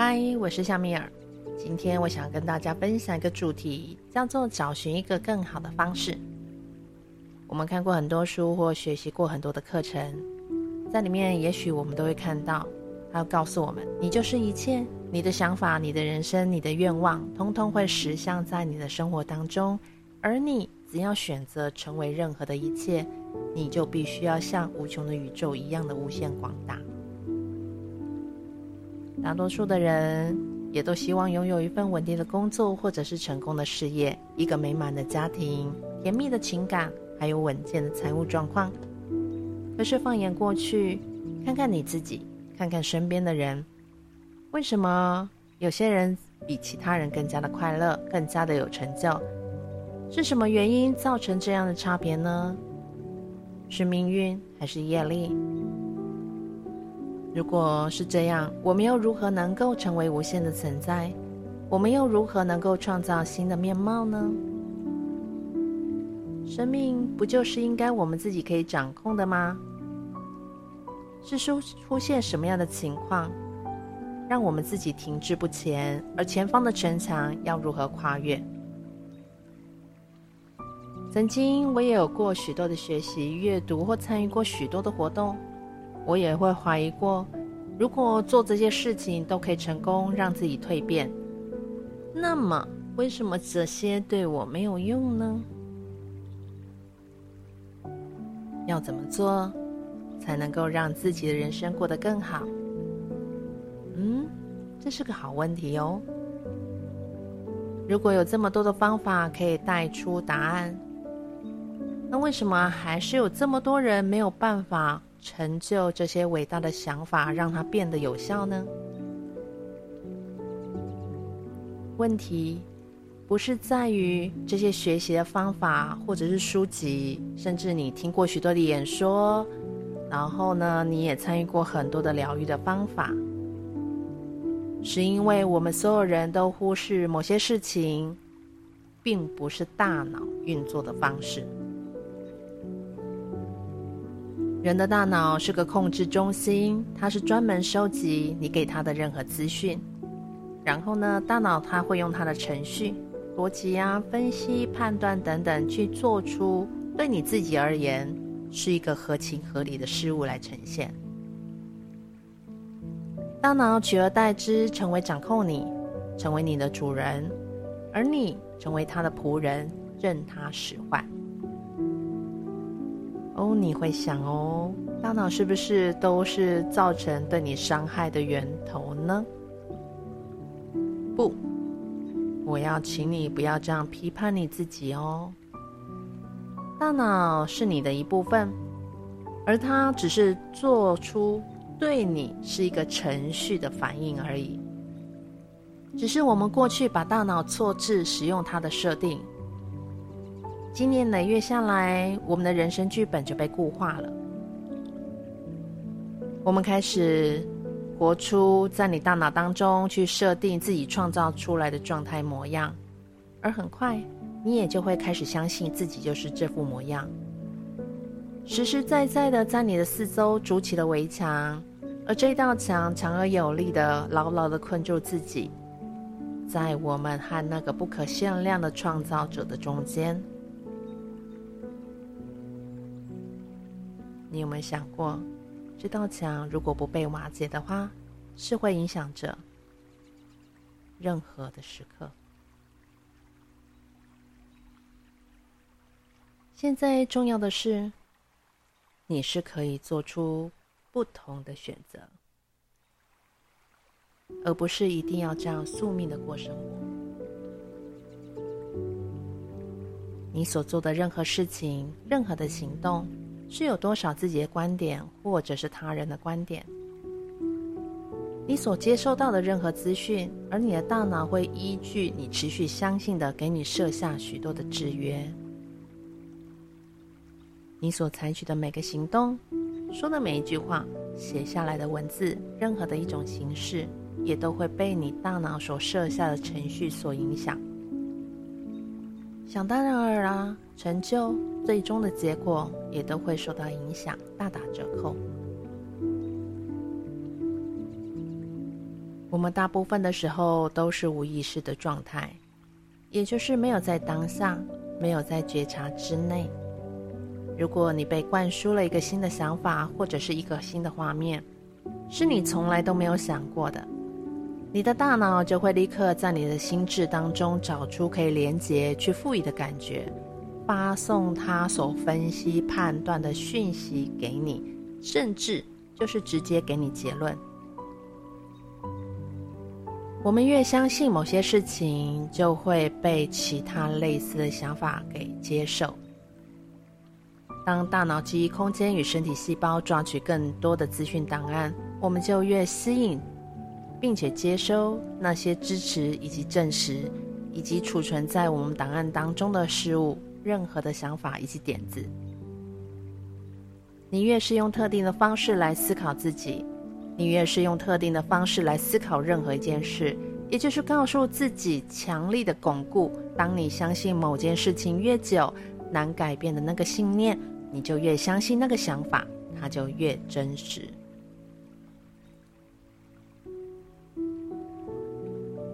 嗨，我是夏米尔。今天我想跟大家分享一个主题，叫做找寻一个更好的方式。我们看过很多书或学习过很多的课程，在里面也许我们都会看到，它告诉我们：你就是一切，你的想法、你的人生、你的愿望，通通会实相在你的生活当中。而你只要选择成为任何的一切，你就必须要像无穷的宇宙一样的无限广大。大多数的人也都希望拥有一份稳定的工作，或者是成功的事业，一个美满的家庭，甜蜜的情感，还有稳健的财务状况。可是放眼过去，看看你自己，看看身边的人，为什么有些人比其他人更加的快乐，更加的有成就？是什么原因造成这样的差别呢？是命运还是业力？如果是这样，我们又如何能够成为无限的存在？我们又如何能够创造新的面貌呢？生命不就是应该我们自己可以掌控的吗？是出出现什么样的情况，让我们自己停滞不前，而前方的城墙要如何跨越？曾经我也有过许多的学习、阅读或参与过许多的活动，我也会怀疑过，如果做这些事情都可以成功让自己蜕变，那么为什么这些对我没有用呢？要怎么做才能够让自己的人生过得更好？嗯，这是个好问题哦。如果有这么多的方法可以带出答案。那为什么还是有这么多人没有办法成就这些伟大的想法，让它变得有效呢？问题不是在于这些学习的方法，或者是书籍，甚至你听过许多的演说，然后呢，你也参与过很多的疗愈的方法，是因为我们所有人都忽视某些事情，并不是大脑运作的方式。人的大脑是个控制中心，它是专门收集你给它的任何资讯，然后呢，大脑它会用它的程序、逻辑啊、分析、判断等等，去做出对你自己而言是一个合情合理的事物来呈现。大脑取而代之，成为掌控你，成为你的主人，而你成为他的仆人，任他使唤。哦，你会想哦，大脑是不是都是造成对你伤害的源头呢？不，我要请你不要这样批判你自己哦。大脑是你的一部分，而它只是做出对你是一个程序的反应而已。只是我们过去把大脑错置使用它的设定。经年累月下来，我们的人生剧本就被固化了。我们开始活出在你大脑当中去设定自己创造出来的状态模样，而很快你也就会开始相信自己就是这副模样，实实在在的在你的四周筑起了围墙，而这道墙强而有力的牢牢的困住自己，在我们和那个不可限量的创造者的中间。你有没有想过，这道墙如果不被瓦解的话，是会影响着任何的时刻？现在重要的是，你是可以做出不同的选择，而不是一定要这样宿命的过生活。你所做的任何事情，任何的行动。是有多少自己的观点，或者是他人的观点？你所接受到的任何资讯，而你的大脑会依据你持续相信的，给你设下许多的制约。你所采取的每个行动，说的每一句话，写下来的文字，任何的一种形式，也都会被你大脑所设下的程序所影响。想当然而啦，成就最终的结果也都会受到影响，大打折扣。我们大部分的时候都是无意识的状态，也就是没有在当下，没有在觉察之内。如果你被灌输了一个新的想法，或者是一个新的画面，是你从来都没有想过的，你的大脑就会立刻在你的心智当中找出可以连接、去赋予的感觉，发送它所分析判断的讯息给你，甚至就是直接给你结论。我们越相信某些事情，就会被其他类似的想法给接受。当大脑记忆空间与身体细胞抓取更多的资讯档案，我们就越吸引，并且接收那些支持以及证实，以及储存在我们档案当中的事物、任何的想法以及点子。你越是用特定的方式来思考自己。你越是用特定的方式来思考任何一件事，也就是告诉自己强力的巩固。当你相信某件事情越久，难改变的那个信念，你就越相信那个想法，它就越真实。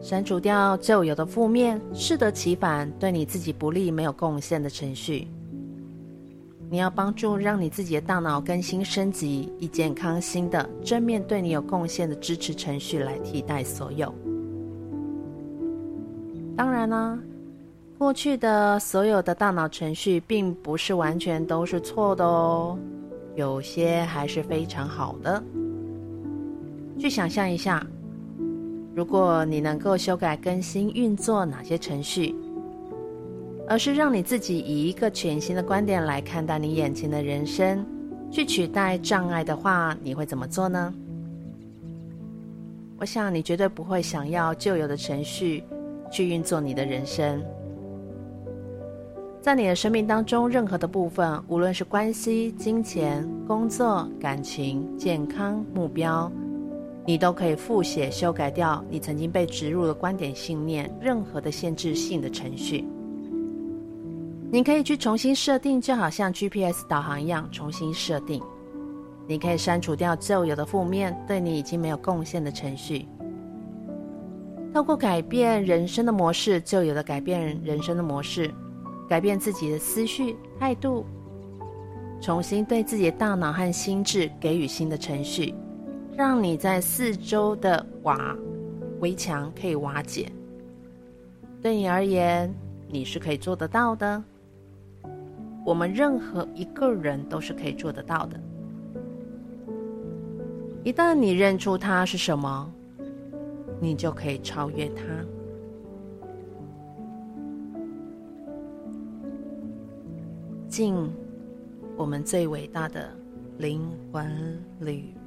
删除掉旧有的负面、适得其反、对你自己不利、没有贡献的程序。你要帮助让你自己的大脑更新升级，以健康、新的、正面对你有贡献的支持程序来替代所有。当然啦，过去的所有的大脑程序并不是完全都是错的哦，有些还是非常好的。去想象一下，如果你能够修改、更新、运作哪些程序？而是让你自己以一个全新的观点来看待你眼前的人生，去取代障碍的话，你会怎么做呢？我想你绝对不会想要旧有的程序去运作你的人生。在你的生命当中，任何的部分，无论是关系、金钱、工作、感情、健康、目标，你都可以复写、修改掉你曾经被植入的观点、信念，任何的限制性的程序。你可以去重新设定，就好像 GPS 导航一样重新设定。你可以删除掉旧有的负面，对你已经没有贡献的程序。透过改变人生的模式，旧有的改变人生的模式，改变自己的思绪态度，重新对自己的大脑和心智给予新的程序，让你在四周的瓦围墙可以瓦解。对你而言，你是可以做得到的。我们任何一个人都是可以做得到的。一旦你认出它是什么，你就可以超越它。敬我们最伟大的灵魂旅人。